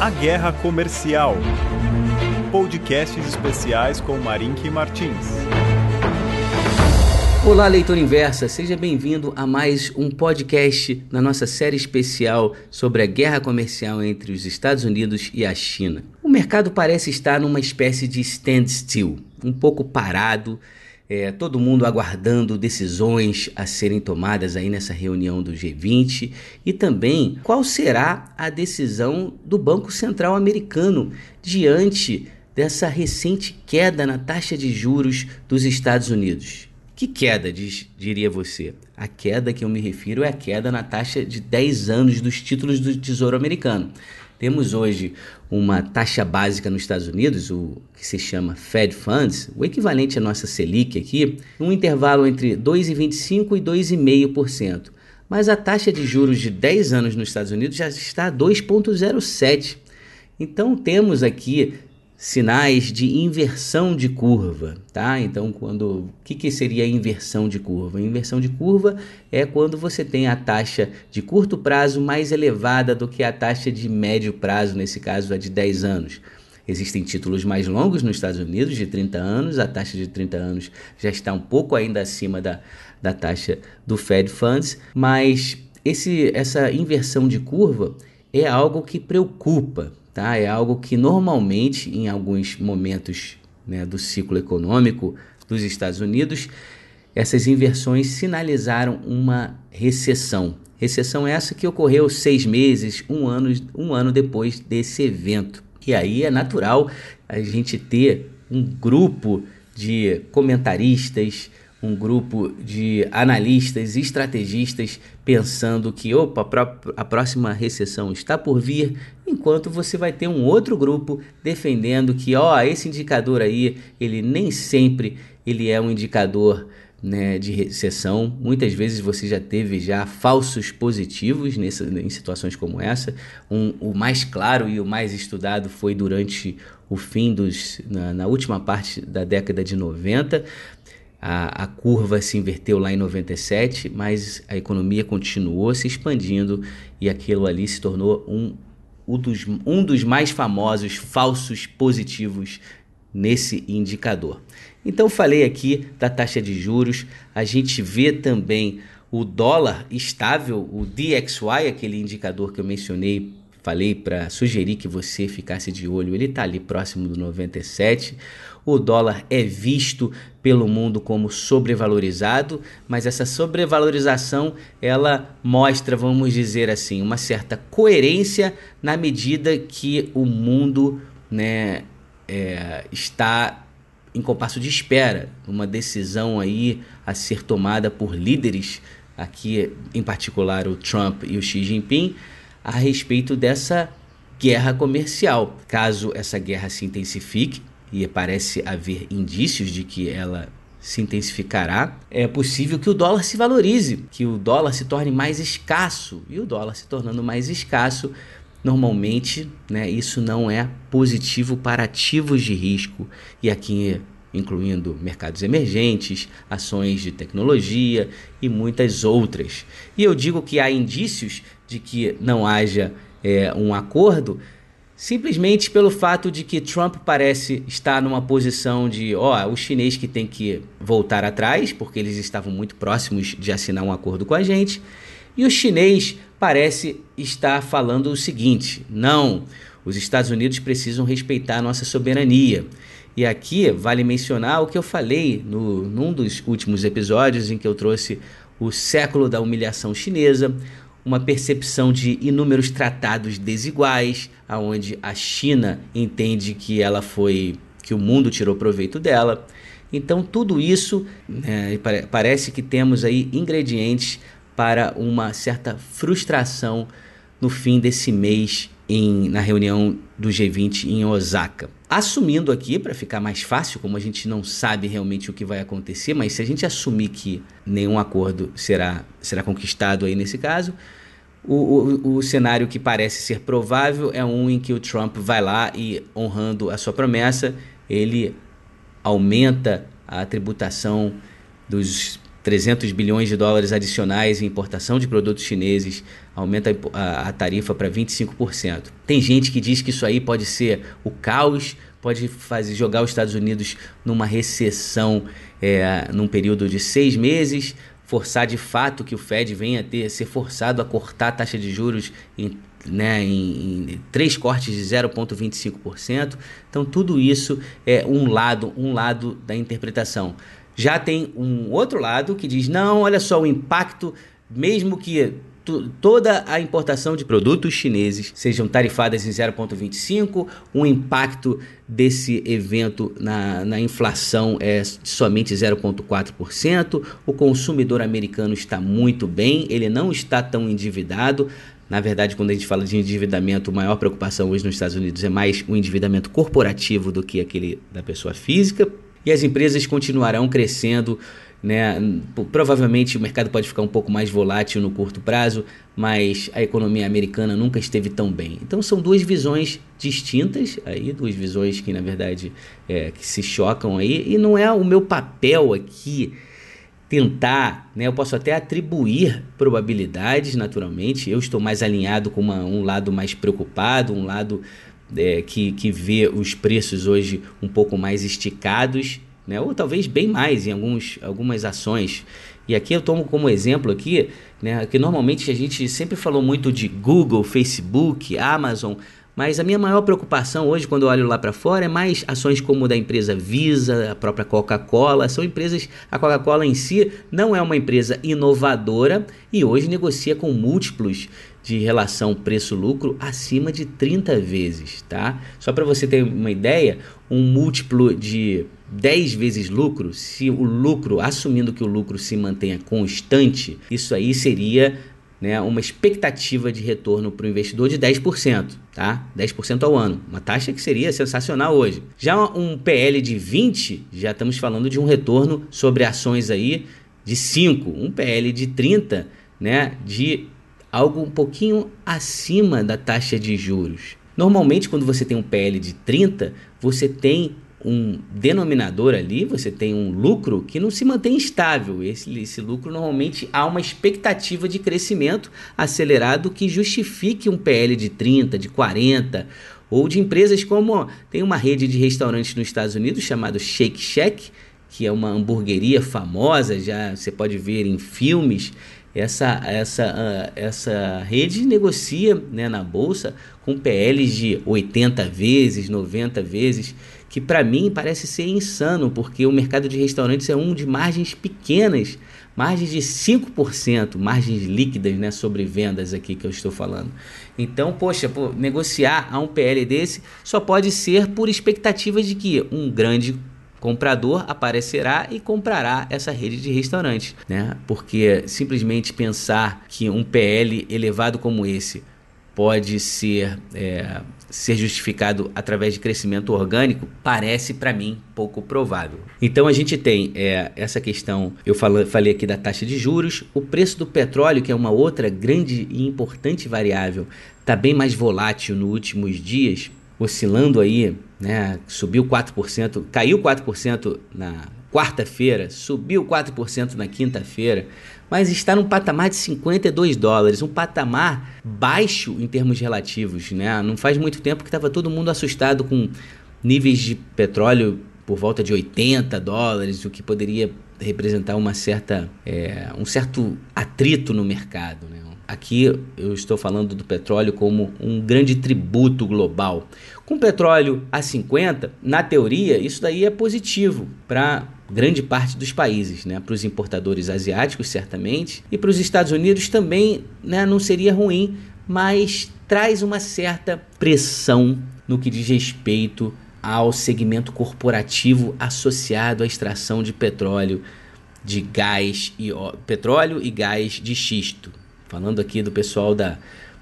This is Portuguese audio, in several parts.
A Guerra Comercial. Podcasts especiais com Marink Martins. Olá, leitor inversa, seja bem-vindo a mais um podcast na nossa série especial sobre a guerra comercial entre os Estados Unidos e a China. O mercado parece estar numa espécie de standstill, um pouco parado, é, todo mundo aguardando decisões a serem tomadas aí nessa reunião do G20 e também qual será a decisão do Banco Central americano diante dessa recente queda na taxa de juros dos Estados Unidos. Que queda, diz, diria você? A queda que eu me refiro é a queda na taxa de 10 anos dos títulos do Tesouro Americano. Temos hoje uma taxa básica nos Estados Unidos, o que se chama Fed Funds, o equivalente à nossa Selic aqui, um intervalo entre 2,25% e 2,5%. Mas a taxa de juros de 10 anos nos Estados Unidos já está a 2,07%. Então temos aqui sinais de inversão de curva, tá? Então, quando o que, que seria inversão de curva? Inversão de curva é quando você tem a taxa de curto prazo mais elevada do que a taxa de médio prazo, nesse caso a de 10 anos. Existem títulos mais longos nos Estados Unidos, de 30 anos, a taxa de 30 anos já está um pouco ainda acima da, da taxa do Fed Funds, mas esse, essa inversão de curva é algo que preocupa, tá? É algo que normalmente, em alguns momentos né, do ciclo econômico dos Estados Unidos, essas inversões sinalizaram uma recessão. Recessão essa que ocorreu seis meses, um ano, um ano depois desse evento. E aí é natural a gente ter um grupo de comentaristas, um grupo de analistas e estrategistas pensando que opa, a próxima recessão está por vir, enquanto você vai ter um outro grupo defendendo que ó, esse indicador aí, ele nem sempre ele é um indicador né, de recessão. Muitas vezes você já teve já falsos positivos nessa, em situações como essa. Um, o mais claro e o mais estudado foi durante o fim dos na, na última parte da década de 90, a, a curva se inverteu lá em 97, mas a economia continuou se expandindo e aquilo ali se tornou um, um, dos, um dos mais famosos falsos positivos nesse indicador. Então falei aqui da taxa de juros, a gente vê também o dólar estável, o DXY, aquele indicador que eu mencionei falei para sugerir que você ficasse de olho, ele está ali próximo do 97. O dólar é visto pelo mundo como sobrevalorizado, mas essa sobrevalorização ela mostra, vamos dizer assim, uma certa coerência na medida que o mundo né, é, está em compasso de espera, uma decisão aí a ser tomada por líderes, aqui em particular o Trump e o Xi Jinping, a respeito dessa guerra comercial. Caso essa guerra se intensifique, e parece haver indícios de que ela se intensificará, é possível que o dólar se valorize, que o dólar se torne mais escasso. E o dólar se tornando mais escasso, normalmente, né, isso não é positivo para ativos de risco. E aqui incluindo mercados emergentes, ações de tecnologia e muitas outras. E eu digo que há indícios de que não haja é, um acordo simplesmente pelo fato de que Trump parece estar numa posição de, ó, o chinês que tem que voltar atrás, porque eles estavam muito próximos de assinar um acordo com a gente, e o chinês parece estar falando o seguinte: não, os Estados Unidos precisam respeitar a nossa soberania. E aqui vale mencionar o que eu falei no, num dos últimos episódios em que eu trouxe o século da humilhação chinesa, uma percepção de inúmeros tratados desiguais, aonde a China entende que ela foi que o mundo tirou proveito dela. Então tudo isso né, parece que temos aí ingredientes para uma certa frustração no fim desse mês em, na reunião do G20 em Osaka. Assumindo aqui, para ficar mais fácil, como a gente não sabe realmente o que vai acontecer, mas se a gente assumir que nenhum acordo será, será conquistado aí nesse caso, o, o, o, cenário que parece ser provável é um em que o Trump vai lá e, honrando a sua promessa, ele aumenta a tributação dos 300 bilhões de dólares adicionais em importação de produtos chineses, aumenta a, tarifa para 25%. Tem gente que diz que isso aí pode ser o caos, pode fazer jogar os Estados Unidos numa recessão é, num período de seis meses, forçar de fato que o Fed venha a ter, ser forçado a cortar a taxa de juros em, né, em, em três cortes de 0,25%. Então tudo isso é um lado, um lado da interpretação. Já tem um outro lado que diz: não, olha só, o impacto, mesmo que toda a importação de produtos chineses sejam tarifadas em 0,25, o impacto desse evento na, na inflação é somente 0,4%, o consumidor americano está muito bem, ele não está tão endividado. Na verdade, quando a gente fala de endividamento, a maior preocupação hoje nos Estados Unidos é mais o endividamento corporativo do que aquele da pessoa física. E as empresas continuarão crescendo né? Provavelmente o mercado pode ficar um pouco mais volátil no curto prazo, mas a economia americana nunca esteve tão bem. Então são duas visões distintas aí, duas visões que na verdade é, que se chocam aí e não é o meu papel aqui tentar, né? Eu posso até atribuir probabilidades, naturalmente. Eu estou mais alinhado com uma, um lado mais preocupado, um lado é, que, que vê os preços hoje um pouco mais esticados né? ou talvez bem mais em alguns, algumas ações. E aqui eu tomo como exemplo aqui, né, que normalmente a gente sempre falou muito de Google, Facebook, Amazon, mas a minha maior preocupação hoje, quando eu olho lá para fora, é mais ações como da empresa Visa, a própria Coca-Cola. São empresas. A Coca-Cola em si não é uma empresa inovadora e hoje negocia com múltiplos de relação preço-lucro acima de 30 vezes, tá? Só para você ter uma ideia, um múltiplo de 10 vezes lucro, se o lucro, assumindo que o lucro se mantenha constante, isso aí seria né, uma expectativa de retorno para o investidor de 10%, tá? 10% ao ano, uma taxa que seria sensacional hoje. Já um PL de 20, já estamos falando de um retorno sobre ações aí de 5, um PL de 30, né, de algo um pouquinho acima da taxa de juros. Normalmente, quando você tem um PL de 30, você tem um denominador ali, você tem um lucro que não se mantém estável. Esse, esse lucro normalmente há uma expectativa de crescimento acelerado que justifique um PL de 30, de 40, ou de empresas como tem uma rede de restaurantes nos Estados Unidos chamado Shake Shack, que é uma hamburgueria famosa, já você pode ver em filmes. Essa, essa, uh, essa rede negocia né, na bolsa com PLs de 80 vezes, 90 vezes que para mim parece ser insano, porque o mercado de restaurantes é um de margens pequenas, margens de 5%, margens líquidas né, sobre vendas aqui que eu estou falando. Então, poxa, pô, negociar a um PL desse só pode ser por expectativa de que um grande comprador aparecerá e comprará essa rede de restaurantes, né? Porque simplesmente pensar que um PL elevado como esse pode ser, é, ser justificado através de crescimento orgânico parece para mim pouco provável. Então a gente tem é, essa questão, eu falo, falei aqui da taxa de juros, o preço do petróleo, que é uma outra grande e importante variável, está bem mais volátil nos últimos dias, oscilando aí, né, subiu 4%, caiu 4% na quarta-feira, subiu 4% na quinta-feira, mas está num patamar de 52 dólares, um patamar baixo em termos relativos. Né? Não faz muito tempo que estava todo mundo assustado com níveis de petróleo por volta de 80 dólares, o que poderia representar uma certa, é, um certo atrito no mercado. Né? Aqui eu estou falando do petróleo como um grande tributo global. Com petróleo a 50, na teoria, isso daí é positivo para grande parte dos países, né? Para os importadores asiáticos, certamente, e para os Estados Unidos também, né? Não seria ruim, mas traz uma certa pressão no que diz respeito ao segmento corporativo associado à extração de petróleo, de gás e petróleo e gás de xisto. Falando aqui do pessoal da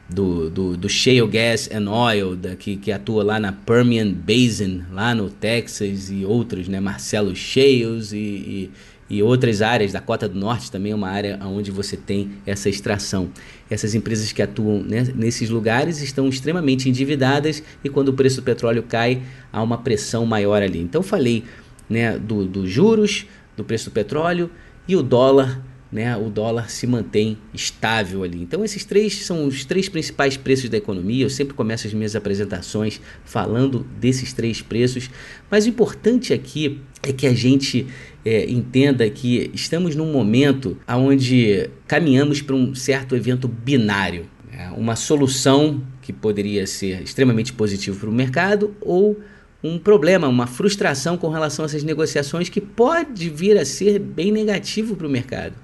do, do, do Shale Gas and Oil, da, que, que atua lá na Permian Basin, lá no Texas e outros, né? Marcelo Shales e, e, e, outras áreas, da Cota do Norte também é uma área onde você tem essa extração. Essas empresas que atuam né, nesses lugares estão extremamente endividadas e quando o preço do petróleo cai, há uma pressão maior ali. Então falei né, dos do juros, do preço do petróleo e o dólar né, o dólar se mantém estável ali. Então, esses três são os três principais preços da economia. Eu sempre começo as minhas apresentações falando desses três preços, mas o importante aqui é que a gente é, entenda que estamos num momento onde caminhamos para um certo evento binário, né? uma solução que poderia ser extremamente positivo para o mercado ou um problema, uma frustração com relação a essas negociações que pode vir a ser bem negativo para o mercado.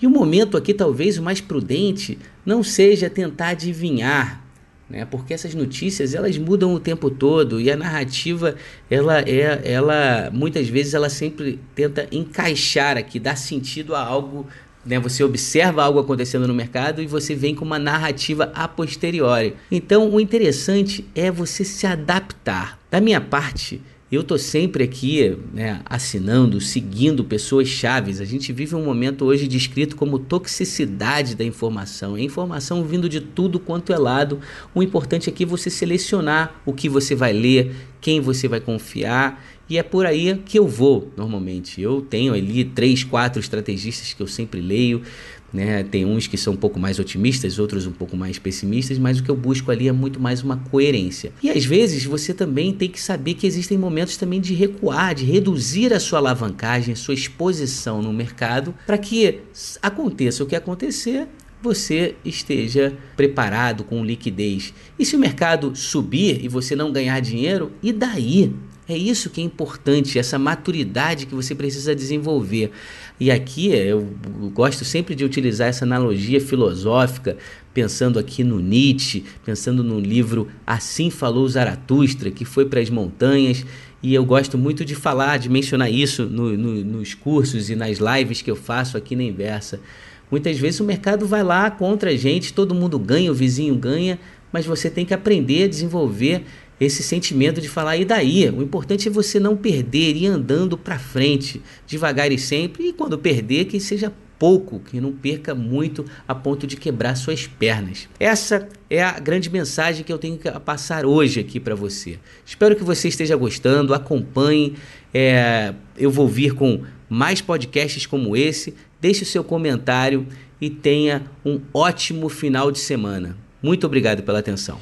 E o momento aqui, talvez o mais prudente, não seja tentar adivinhar, né? porque essas notícias elas mudam o tempo todo e a narrativa ela é ela muitas vezes ela sempre tenta encaixar aqui dar sentido a algo né? Você observa algo acontecendo no mercado e você vem com uma narrativa a posteriori. Então, o interessante é você se adaptar. Da minha parte, eu estou sempre aqui né, assinando, seguindo pessoas chaves. A gente vive um momento hoje descrito como toxicidade da informação. É informação vindo de tudo quanto é lado. O importante aqui é você selecionar o que você vai ler, quem você vai confiar. E é por aí que eu vou normalmente. Eu tenho ali três, quatro estrategistas que eu sempre leio. Né? Tem uns que são um pouco mais otimistas, outros um pouco mais pessimistas, mas o que eu busco ali é muito mais uma coerência. E às vezes você também tem que saber que existem momentos também de recuar, de reduzir a sua alavancagem, a sua exposição no mercado, para que aconteça o que acontecer, você esteja preparado com liquidez. E se o mercado subir e você não ganhar dinheiro, e daí? É isso que é importante, essa maturidade que você precisa desenvolver. E aqui eu gosto sempre de utilizar essa analogia filosófica, pensando aqui no Nietzsche, pensando no livro Assim Falou Zaratustra, que foi para as montanhas. E eu gosto muito de falar, de mencionar isso no, no, nos cursos e nas lives que eu faço aqui na Inversa. Muitas vezes o mercado vai lá contra a gente, todo mundo ganha, o vizinho ganha, mas você tem que aprender a desenvolver esse sentimento de falar e daí. O importante é você não perder, ir andando para frente, devagar e sempre, e quando perder, que seja pouco, que não perca muito a ponto de quebrar suas pernas. Essa é a grande mensagem que eu tenho que passar hoje aqui para você. Espero que você esteja gostando, acompanhe. É, eu vou vir com mais podcasts como esse deixe o seu comentário e tenha um ótimo final de semana. Muito obrigado pela atenção.